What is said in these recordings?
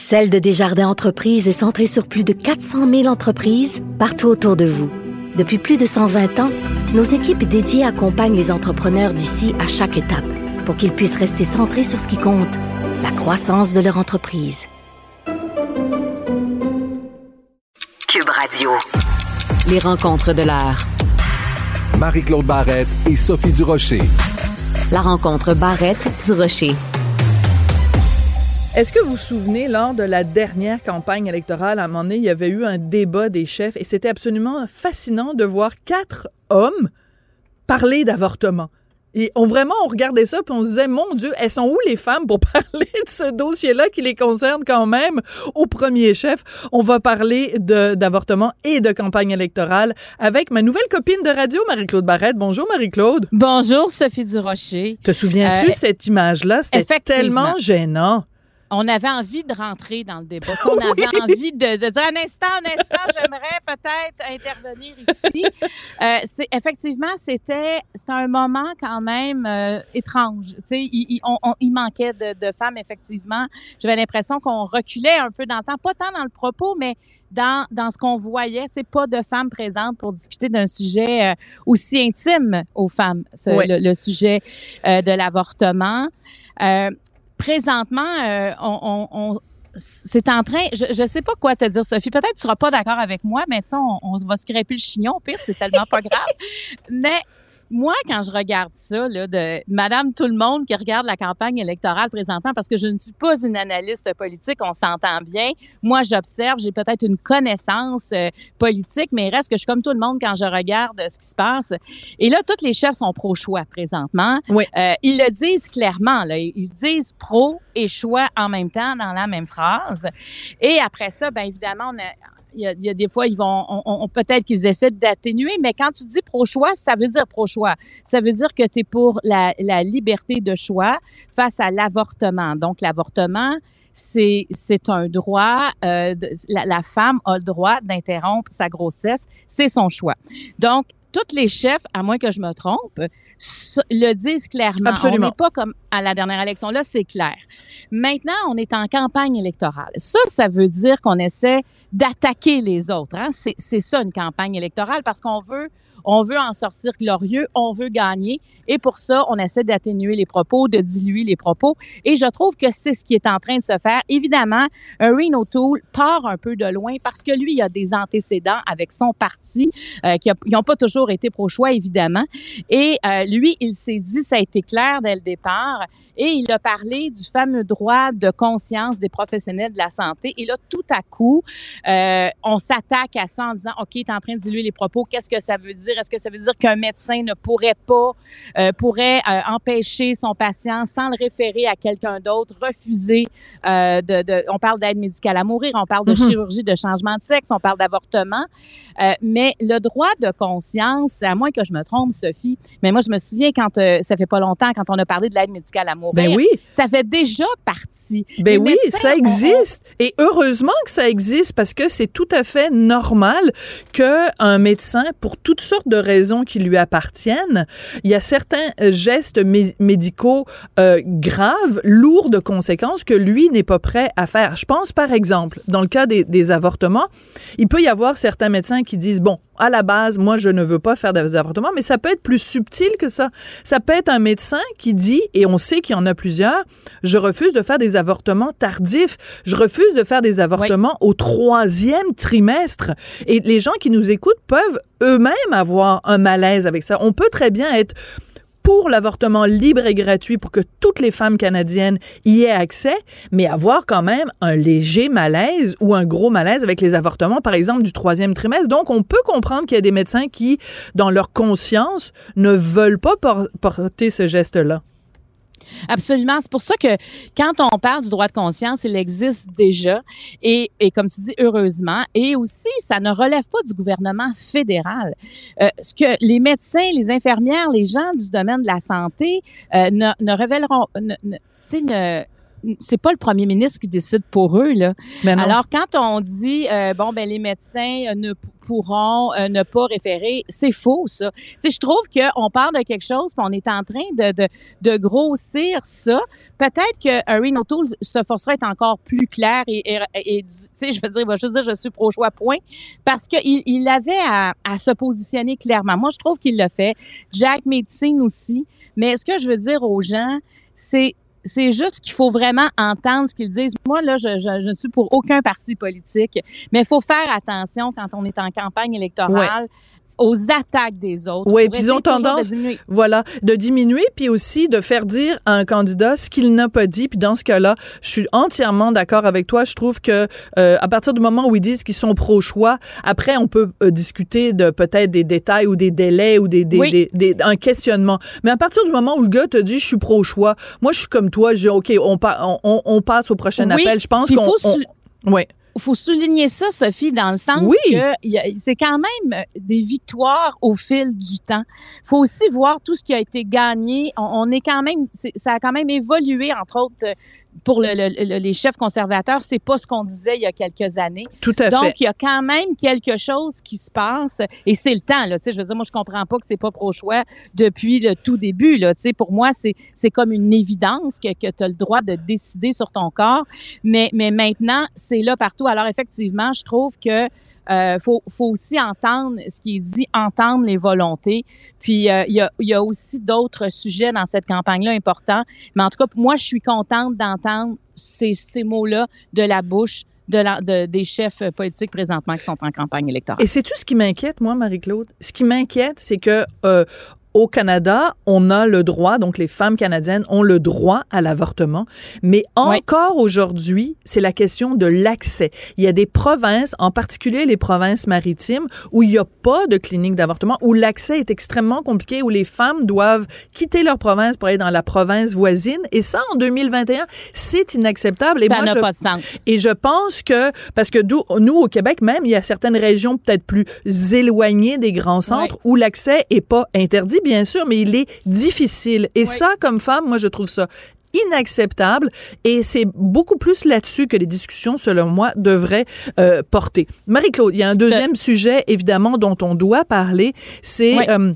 Celle de Desjardins Entreprises est centrée sur plus de 400 000 entreprises partout autour de vous. Depuis plus de 120 ans, nos équipes dédiées accompagnent les entrepreneurs d'ici à chaque étape pour qu'ils puissent rester centrés sur ce qui compte, la croissance de leur entreprise. Cube Radio. Les rencontres de l'heure. Marie-Claude Barrette et Sophie Durocher. La rencontre Barrette-Durocher. Est-ce que vous vous souvenez, lors de la dernière campagne électorale, à un moment donné, il y avait eu un débat des chefs et c'était absolument fascinant de voir quatre hommes parler d'avortement? Et on vraiment, on regardait ça puis on se disait, mon Dieu, elles sont où les femmes pour parler de ce dossier-là qui les concerne quand même? Au premier chef? On va parler d'avortement et de campagne électorale avec ma nouvelle copine de radio, Marie-Claude Barrette. Bonjour, Marie-Claude. Bonjour, Sophie Durocher. Te souviens-tu de euh, cette image-là? C'était tellement gênant on avait envie de rentrer dans le débat. On avait envie de, dire un instant, un instant, j'aimerais peut-être intervenir ici. Euh, c'est effectivement, c'était c'était un moment quand même euh, étrange. Tu sais, il, il, manquait de, de, femmes effectivement. J'avais l'impression qu'on reculait un peu dans le temps, pas tant dans le propos, mais dans, dans ce qu'on voyait, c'est pas de femmes présentes pour discuter d'un sujet euh, aussi intime aux femmes, le, sujet euh, de l'avortement. Euh, présentement, euh, on, c'est en train, je, ne sais pas quoi te dire, Sophie. Peut-être que tu seras pas d'accord avec moi, mais on, on va se crêper le chignon. pire, c'est tellement pas grave. Mais moi, quand je regarde ça, là, de Madame Tout le monde qui regarde la campagne électorale présentement, parce que je ne suis pas une analyste politique, on s'entend bien. Moi, j'observe, j'ai peut-être une connaissance euh, politique, mais il reste que je suis comme tout le monde quand je regarde ce qui se passe. Et là, tous les chefs sont pro-choix présentement. Oui. Euh, ils le disent clairement, là. Ils disent pro et choix en même temps dans la même phrase. Et après ça, ben évidemment, on a, il y, a, des fois, ils vont, on, peut-être qu'ils essaient d'atténuer, mais quand tu dis pro-choix, ça veut dire pro-choix. Ça veut dire que tu es pour la, liberté de choix face à l'avortement. Donc, l'avortement, c'est, un droit, euh, la, la, femme a le droit d'interrompre sa grossesse, c'est son choix. Donc, toutes les chefs, à moins que je me trompe, le disent clairement. Absolument. On n'est pas comme à la dernière élection. Là, c'est clair. Maintenant, on est en campagne électorale. Ça, ça veut dire qu'on essaie d'attaquer les autres. Hein? C'est ça une campagne électorale parce qu'on veut on veut en sortir glorieux, on veut gagner. Et pour ça, on essaie d'atténuer les propos, de diluer les propos. Et je trouve que c'est ce qui est en train de se faire. Évidemment, un Reno Tool part un peu de loin parce que lui, il a des antécédents avec son parti euh, qui n'ont pas toujours été pro-choix, évidemment. Et euh, lui, il s'est dit, ça a été clair dès le départ, et il a parlé du fameux droit de conscience des professionnels de la santé. Et là, tout à coup, euh, on s'attaque à ça en disant, OK, tu es en train de diluer les propos, qu'est-ce que ça veut dire? Est-ce que ça veut dire qu'un médecin ne pourrait pas, euh, pourrait euh, empêcher son patient sans le référer à quelqu'un d'autre, refuser euh, de, de, on parle d'aide médicale à mourir, on parle de mm-hmm. chirurgie de changement de sexe, on parle d'avortement, mais le droit de conscience, à moins que je me trompe, Sophie, mais moi je me souviens quand ça fait pas longtemps quand on a parlé de l'aide médicale à mourir, ben oui. ça fait déjà partie. Ben oui, ça existe et heureusement que ça existe parce que c'est tout à fait normal que un médecin pour toutes sortes de raisons qui lui appartiennent. Il y a certains euh, gestes médicaux euh, graves, lourds de conséquences que lui n'est pas prêt à faire. Je pense par exemple, dans le cas des, des avortements, il peut y avoir certains médecins qui disent, bon, à la base, moi, je ne veux pas faire des avortements, mais ça peut être plus subtil que ça. Ça peut être un médecin qui dit, et on sait qu'il y en a plusieurs, je refuse de faire des avortements tardifs. Je refuse de faire des avortements au troisième trimestre. Et les gens qui nous écoutent peuvent eux-mêmes avoir un malaise avec ça. On peut très bien être pour l'avortement libre et gratuit pour que toutes les femmes canadiennes y aient accès, mais avoir quand même un léger malaise ou un gros malaise avec les avortements, par exemple, du troisième trimestre. Donc, on peut comprendre qu'il y a des médecins qui, dans leur conscience, ne veulent pas porter ce geste-là. Absolument. C'est pour ça que quand on parle du droit de conscience, il existe déjà. Et, comme tu dis, heureusement. Et aussi, ça ne relève pas du gouvernement fédéral. Euh, ce que les médecins, les infirmières, les gens du domaine de la santé euh, ne, ne révéleront, ne, ne c'est pas le premier ministre qui décide pour eux là. Alors quand on dit euh, bon ben les médecins euh, ne pourront euh, ne pas référer, c'est faux ça. Tu je trouve que on parle de quelque chose puis on est en train de de, de grossir ça. Peut-être que Harry O'Toole se forcera à être encore plus clair et, et, tu sais je veux dire il va juste dire je suis pro choix point parce que il, il avait à, à se positionner clairement. Moi je trouve qu'il l'a fait. Jack Médecine aussi. Mais ce que je veux dire aux gens, c'est c'est juste qu'il faut vraiment entendre ce qu'ils disent. Moi, là, je, je, ne suis pour aucun parti politique, mais il faut faire attention quand on est en campagne électorale aux attaques des autres. Oui, puis ils ont tendance, de voilà, de diminuer, puis aussi de faire dire à un candidat ce qu'il n'a pas dit. Puis dans ce cas-là, je suis entièrement d'accord avec toi. Je trouve que euh, à partir du moment où ils disent qu'ils sont pro-choix, après on peut euh, discuter de peut-être des détails ou des délais ou des, des, des, un questionnement. Mais à partir du moment où le gars te dit je suis pro-choix, moi je suis comme toi, je dis ok, on, on, on, passe au prochain appel. Je pense qu'on, oui faut souligner ça, Sophie, dans le sens que c'est quand même des victoires au fil du temps. faut aussi voir tout ce qui a été gagné. On, est quand même, ça a quand même évolué, entre autres, pour le, les chefs conservateurs, c'est pas ce qu'on disait il y a quelques années. Tout à Donc, il y a quand même quelque chose qui se passe et c'est le temps. Là, tu sais, je veux dire, moi, je comprends pas que c'est pas pro-choix depuis le tout début. Là, tu sais, pour moi, c'est c'est comme une évidence que, que tu as le droit de décider sur ton corps. Mais, mais maintenant, c'est là partout. Alors, effectivement, je trouve que euh, faut, aussi entendre ce qui est dit, entendre les volontés. Puis euh, il y, a, aussi d'autres sujets dans cette campagne-là importants. Mais en tout cas, moi, je suis contente d'entendre ces, mots-là de la bouche des chefs politiques présentement qui sont en campagne électorale. Et c'est tout ce qui m'inquiète, moi, Marie-Claude? Ce qui m'inquiète, c'est que euh, au Canada, on a le droit, donc les femmes canadiennes ont le droit à l'avortement, mais encore aujourd'hui, c'est la question de l'accès. Il y a des provinces, en particulier les provinces maritimes, où il n'y a pas de clinique d'avortement, où l'accès est extrêmement compliqué, où les femmes doivent quitter leur province pour aller dans la province voisine. Et ça, en 2021, c'est inacceptable. Et ça n'a pas de sens. Et je pense que, parce que nous, au Québec même, il y a certaines régions peut-être plus éloignées des grands centres où l'accès est pas interdit bien sûr, mais il est difficile. Et ça, comme femme, moi, je trouve ça inacceptable et c'est beaucoup plus là-dessus que les discussions, selon moi, devraient euh, porter. Marie-Claude, il y a un deuxième sujet, évidemment, dont on doit parler, c'est... Euh,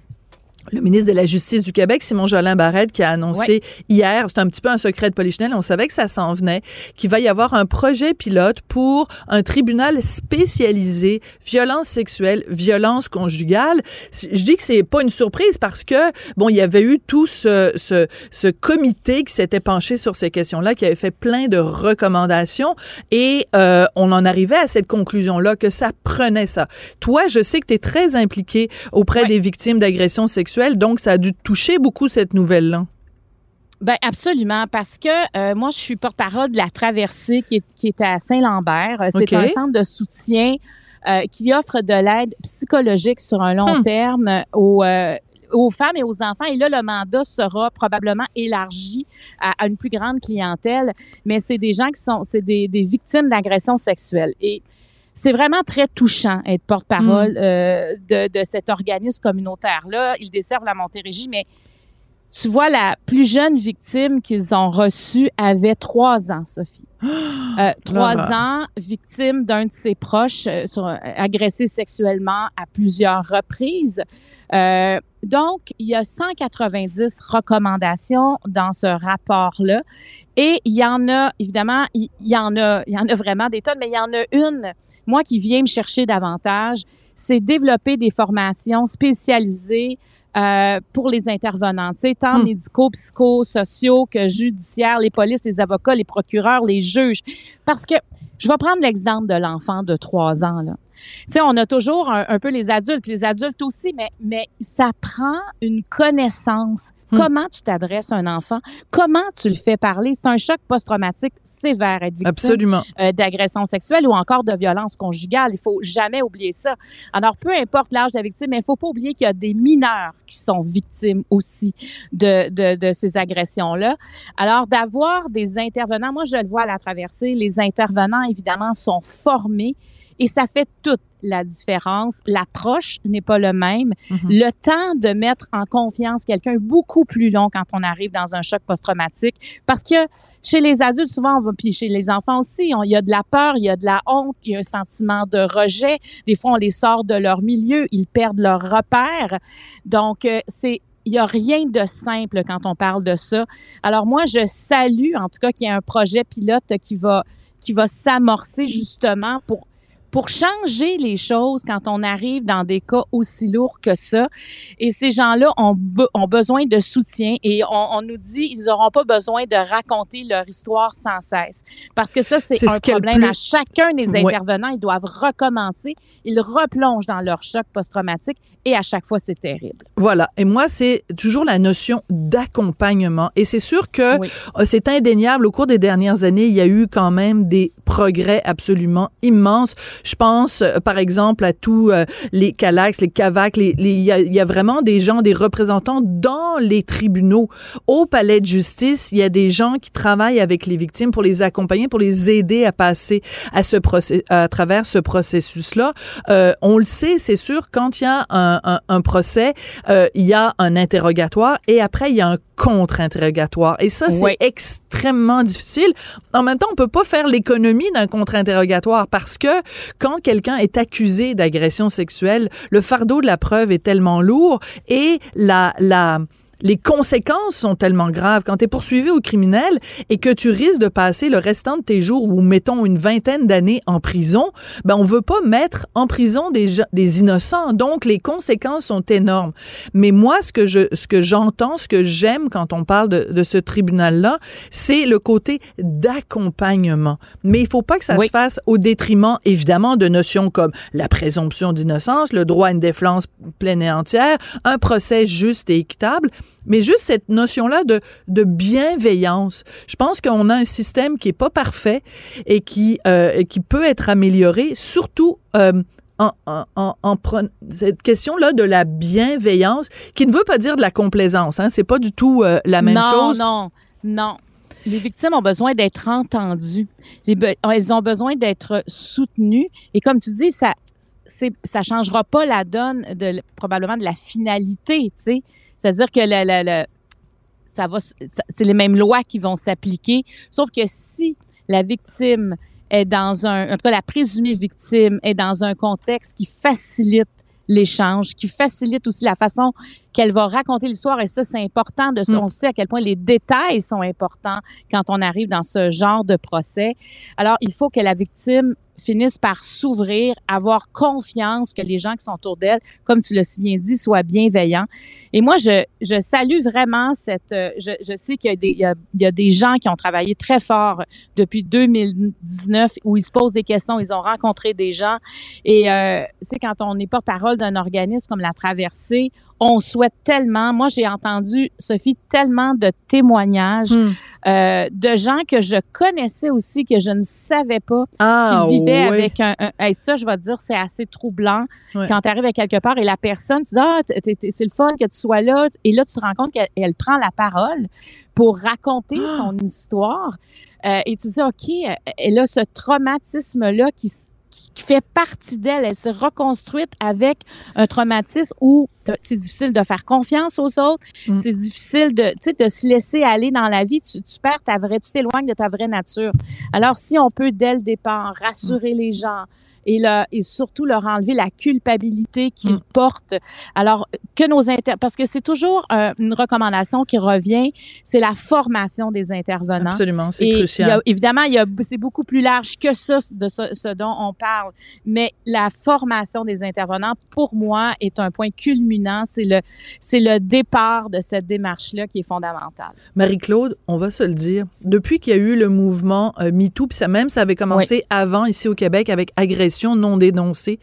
le ministre de la Justice du Québec, Simon Jolin Barrette, qui a annoncé hier, c'est un petit peu un secret de polichinelle, on savait que ça s'en venait, qu'il va y avoir un projet pilote pour un tribunal spécialisé violence sexuelle, violence conjugale. Je dis que c'est pas une surprise parce que, bon, il y avait eu tout ce, ce, ce comité qui s'était penché sur ces questions-là, qui avait fait plein de recommandations et euh, on en arrivait à cette conclusion-là que ça prenait ça. Toi, je sais que tu es très impliqué auprès des victimes d'agressions sexuelles donc ça a dû toucher beaucoup cette nouvelle-là. Ben absolument, parce que euh, moi, je suis porte-parole de la traversée qui est, qui est à Saint-Lambert. Euh, c'est un centre de soutien euh, qui offre de l'aide psychologique sur un long hmm. terme aux, aux femmes et aux enfants. Et là, le mandat sera probablement élargi à, une plus grande clientèle. Mais c'est des gens qui sont, c'est des, des victimes d'agressions sexuelles. Et c'est vraiment très touchant être porte-parole mm. euh, de, de, cet organisme communautaire-là. Ils desservent la Montérégie, mais tu vois, la plus jeune victime qu'ils ont reçue avait trois ans, Sophie. Euh, trois ans, victime d'un de ses proches, euh, sur, agressé sexuellement à plusieurs reprises. Euh, donc, il y a 190 recommandations dans ce rapport-là. Et il y en a, évidemment, il y en a, il y en a vraiment des tonnes, mais il y en a une moi qui viens me chercher davantage, c'est développer des formations spécialisées euh, pour les intervenants, tant hmm. médicaux, psychosociaux que judiciaires, les polices, les avocats, les procureurs, les juges. Parce que je vais prendre l'exemple de l'enfant de trois ans. Là. Tu sais, on a toujours un, peu les adultes, puis les adultes aussi, mais, mais ça prend une connaissance Hmm. Comment tu t'adresses à un enfant? Comment tu le fais parler? C'est un choc post-traumatique sévère, être victime euh, d'agression sexuelle ou encore de violence conjugale. Il faut jamais oublier ça. Alors, peu importe l'âge de la victime, mais il faut pas oublier qu'il y a des mineurs qui sont victimes aussi de, de, de ces agressions-là. Alors, d'avoir des intervenants, moi, je le vois à la traversée, les intervenants, évidemment, sont formés et ça fait toute la différence. L'approche n'est pas le même. Mhm. Le temps de mettre en confiance quelqu'un est beaucoup plus long quand on arrive dans un choc post-traumatique parce que chez les adultes, souvent, on va, puis chez les enfants aussi, il y a de la peur, il y a de la honte, il y a un sentiment de rejet. Des fois, on les sort de leur milieu, ils perdent leur repère. Donc, euh, c'est il y a rien de simple quand on parle de ça. Alors moi, je salue en tout cas qu'il y ait un projet pilote qui va qui va s'amorcer justement pour pour changer les choses quand on arrive dans des cas aussi lourds que ça. Et ces gens-là ont, ont besoin de soutien et on, on nous dit ils n'auront pas besoin de raconter leur histoire sans cesse. Parce que ça, c'est un problème à chacun des intervenants. Ils doivent recommencer. Ils replongent dans leur choc post-traumatique et à chaque fois, c'est terrible. Voilà. Et moi, c'est toujours la notion d'accompagnement. Et c'est sûr que euh, c'est indéniable. Au cours des dernières années, il y a eu quand même des progrès absolument immenses. Je pense, euh, par exemple, à tous euh, les CALAX, les CAVAC. Les, il, y a, il y a vraiment des gens, des représentants dans les tribunaux. Au palais de justice, il y a des gens qui travaillent avec les victimes pour les accompagner, pour les aider à passer à, ce procès, à travers ce processus-là. Euh, on le sait, c'est sûr, quand il y a un, un, un procès, euh, il y a un interrogatoire et après, il y a un contre-interrogatoire. Et ça, c'est extrêmement difficile. En même temps, on peut pas faire l'économie d'un contre-interrogatoire parce que quand quelqu'un est accusé d'agression sexuelle, le fardeau de la preuve est tellement lourd et la, la, les conséquences sont tellement graves. Quand tu es poursuivi au criminel et que tu risques de passer le restant de tes jours ou mettons une vingtaine d'années en prison, ben on veut pas mettre en prison des, des innocents. Donc les conséquences sont énormes. Mais moi ce que je ce que j'entends, ce que j'aime quand on parle de, de ce tribunal là, c'est le côté d'accompagnement. Mais il faut pas que ça se fasse au détriment évidemment de notions comme la présomption d'innocence, le droit à une défense pleine et entière, un procès juste et équitable mais juste cette notion-là de, de bienveillance. Je pense qu'on a un système qui est pas parfait et qui, euh, qui peut être amélioré, surtout euh, en, en, en, en, cette question-là de la bienveillance, qui ne veut pas dire de la complaisance. Hein, c'est pas du tout euh, la même chose. Non, non, non. Les victimes ont besoin d'être entendues. elles ont besoin d'être soutenues. Et comme tu dis, ça, ça changera pas la donne de probablement de la finalité, tu sais. C'est-à-dire que le, va, c'est les mêmes lois qui vont s'appliquer. Sauf que si la victime est dans un, en tout cas la présumée victime est dans un contexte qui facilite l'échange, qui facilite aussi la façon qu'elle va raconter l'histoire. Et ça, c'est important de mm. on sait à quel point les détails sont importants quand on arrive dans ce genre de procès. Alors, il faut que la victime finissent par s'ouvrir, avoir confiance que les gens qui sont autour d'elle, comme tu l'as si bien dit, soient bienveillants. Et moi, je, je salue vraiment cette... Euh, je, je sais qu'il y, a des, il y a des gens qui ont travaillé très fort depuis 2019 où ils se posent des questions, ils ont rencontré des gens. Et, euh, tu sais, quand on est porte-parole d'un organisme comme la Traversée, on souhaite tellement. Moi, j'ai entendu, Sophie, tellement de témoignages hmm. euh, de gens que je connaissais aussi, que je ne savais pas ah, qu'ils vivaient avec un, un ça, je vais te dire, c'est assez troublant quand tu arrives à quelque part et la personne, tu dis, ah, c'est le fun que tu sois là. Et là, tu te rends compte qu'elle prend la parole pour raconter ah! son histoire. Euh, et tu dis, OK, elle a ce traumatisme-là qui qui fait partie d'elle. Elle s'est reconstruite avec un traumatisme où c'est difficile de faire confiance aux autres. Mm. C'est difficile de, de se laisser aller dans la vie. Tu, tu perds ta vraie, tu t'éloignes de ta vraie nature. Alors, si on peut, dès le départ, rassurer les gens, et, et surtout leur enlever la culpabilité qu'ils mm. portent. Alors, que nos inter... Parce que c'est toujours euh, une recommandation qui revient, c'est la formation des intervenants. Absolument, c'est crucial. évidemment, il y a, c'est beaucoup plus large que ça, de ce, ce, dont on parle. Mais la formation des intervenants, pour moi, est un point culminant. C'est le, c'est le départ de cette démarche-là qui est fondamentale. Marie-Claude, on va se le dire, depuis qu'il y a eu le mouvement euh, MeToo, puis ça même, ça avait commencé avant ici au Québec avec agression non dénoncée.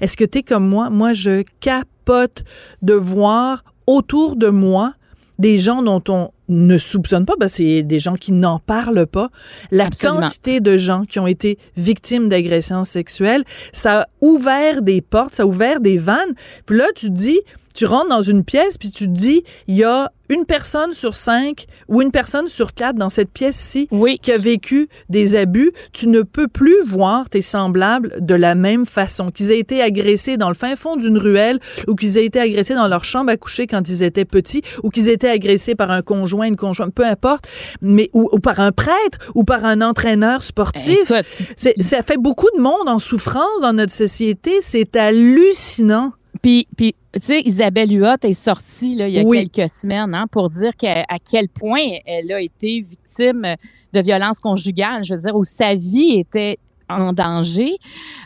Est-ce que tu es comme moi? Moi, je capote de voir autour de moi des gens dont on ne soupçonne pas, ben c'est des gens qui n'en parlent pas. La Absolument. quantité de gens qui ont été victimes d'agressions sexuelles, ça a ouvert des portes, ça a ouvert des vannes. Puis là, tu dis, tu rentres dans une pièce, puis tu te dis, il y a une personne sur cinq ou une personne sur quatre dans cette pièce-ci Oui. qui a vécu des abus. Tu ne peux plus voir tes semblables de la même façon. Qu'ils aient été agressés dans le fin fond d'une ruelle ou qu'ils aient été agressés dans leur chambre à coucher quand ils étaient petits ou qu'ils aient été agressés par un conjoint, une conjointe, peu importe, mais ou, ou par un prêtre ou par un entraîneur sportif. Écoute, C'est- ça fait beaucoup de monde en souffrance dans notre société. C'est hallucinant. Puis, puis tu sais, Isabelle Huot est sortie là, il y a Oui. quelques semaines hein, pour dire qu'à- à quel point elle a été victime de violences conjugales, je veux dire, où sa vie était en danger.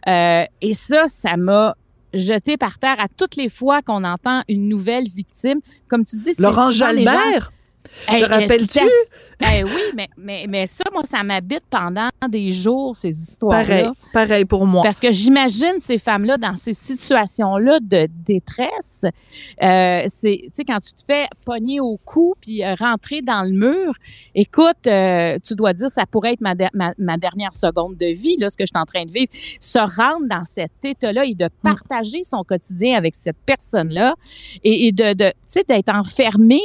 Euh, et ça, ça m'a jeté par terre à toutes les fois qu'on entend une nouvelle victime. Comme tu dis, c'est Laurent souvent les gens- Jalbert, Hey, te euh, rappelles-tu? Eh oui, mais, mais, mais ça, moi, ça m'habite pendant des jours, ces histoires-là. Pareil, pareil pour moi. Parce que j'imagine ces femmes-là dans ces situations-là de détresse. Euh, c'est, tu sais, quand tu te fais pogner au cou puis euh, rentrer dans le mur, écoute, euh, tu dois dire ça pourrait être ma, ma, ma dernière seconde de vie, là, ce que je suis en train de vivre. Se rendre dans cet état-là et de partager son quotidien avec cette personne-là et, et de, de tu sais, d'être enfermé,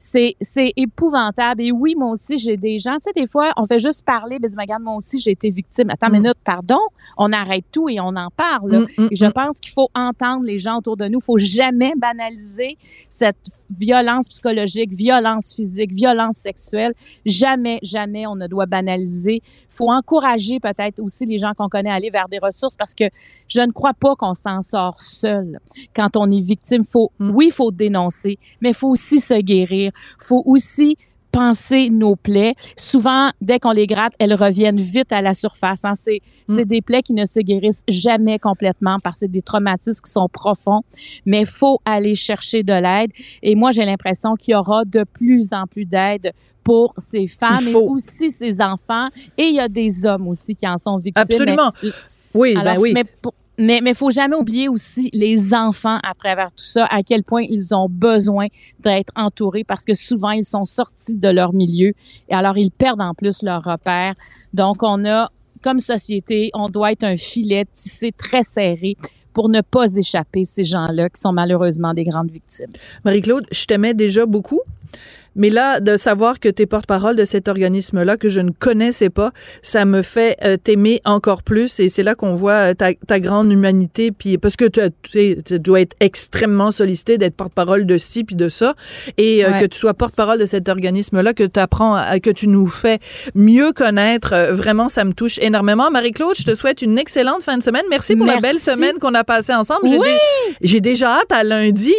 c'est, c'est épouvantable. Et oui, moi aussi, j'ai des gens, tu sais, des fois, on fait juste parler, ben, regarde, moi aussi, j'ai été victime. Attends une Mm. minute, pardon, on arrête tout et on en parle. là. Mm, mm, Et je pense qu'il faut entendre les gens autour de nous. Il faut jamais banaliser cette violence psychologique, violence physique, violence sexuelle. Jamais, jamais on ne doit banaliser. Il faut encourager peut-être aussi les gens qu'on connaît à aller vers des ressources parce que je ne crois pas qu'on s'en sort seul quand on est victime. Faut, oui, il faut dénoncer, mais il faut aussi se guérir. faut aussi penser nos plaies. Souvent, dès qu'on les gratte, elles reviennent vite à la surface. hein. C'est Mm. c'est des plaies qui ne se guérissent jamais complètement parce que c'est des traumatismes qui sont profonds. Mais faut aller chercher de l'aide. Et moi, j'ai l'impression qu'il y aura de plus en plus d'aide pour ces femmes et aussi ces enfants. Et il y a des hommes aussi qui en sont victimes. Absolument. Mais- Oui, alors, ben oui. mais pour- mais mais faut jamais oublier aussi les enfants à travers tout ça, à quel point ils ont besoin d'être entourés parce que souvent ils sont sortis de leur milieu et alors ils perdent en plus leur repère. Donc on a comme société, on doit être un filet tissé très serré pour ne pas échapper ces gens-là qui sont malheureusement des grandes victimes. Marie-Claude, je t'aimais déjà beaucoup. Mais là, de savoir que tu es porte-parole de cet organisme-là que je ne connaissais pas, ça me fait euh, t'aimer encore plus. Et c'est là qu'on voit euh, ta, ta grande humanité. Puis parce que tu, tu sais, tu dois être extrêmement sollicité d'être porte-parole de ci puis de ça, et euh, que tu sois porte-parole de cet organisme-là, que tu apprends, à- que tu nous fais mieux connaître. euh, vraiment, ça me touche énormément. Marie-Claude, je te souhaite une excellente fin de semaine. Merci pour la belle semaine qu'on a passée ensemble. J'ai Oui! J'ai déjà hâte à lundi.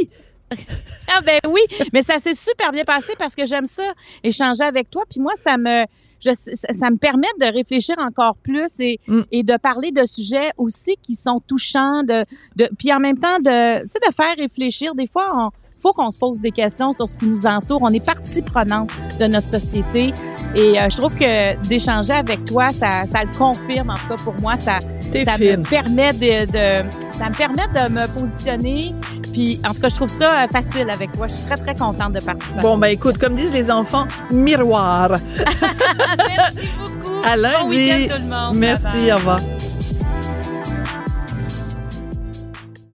Ah ben oui, mais ça s'est super bien passé parce que j'aime ça échanger avec toi. Puis moi, ça me je, ça, me permet de réfléchir encore plus et, Mm. et de parler de sujets aussi qui sont touchants, de, de puis en même temps de, tu sais, de faire réfléchir. Des fois, on faut qu'on se pose des questions sur ce qui nous entoure. On est partie prenante de notre société et euh, je trouve que d'échanger avec toi, ça, ça le confirme. En tout cas, pour moi, ça, ça me permet de, de ça me permet de me positionner. Puis en tout cas, je trouve ça euh, facile avec toi. Je suis très très contente de participer. Bon, ben écoute, comme disent les enfants, miroir. merci beaucoup. À Bon lundi. week-end tout le monde. Merci, Bye bye. au revoir.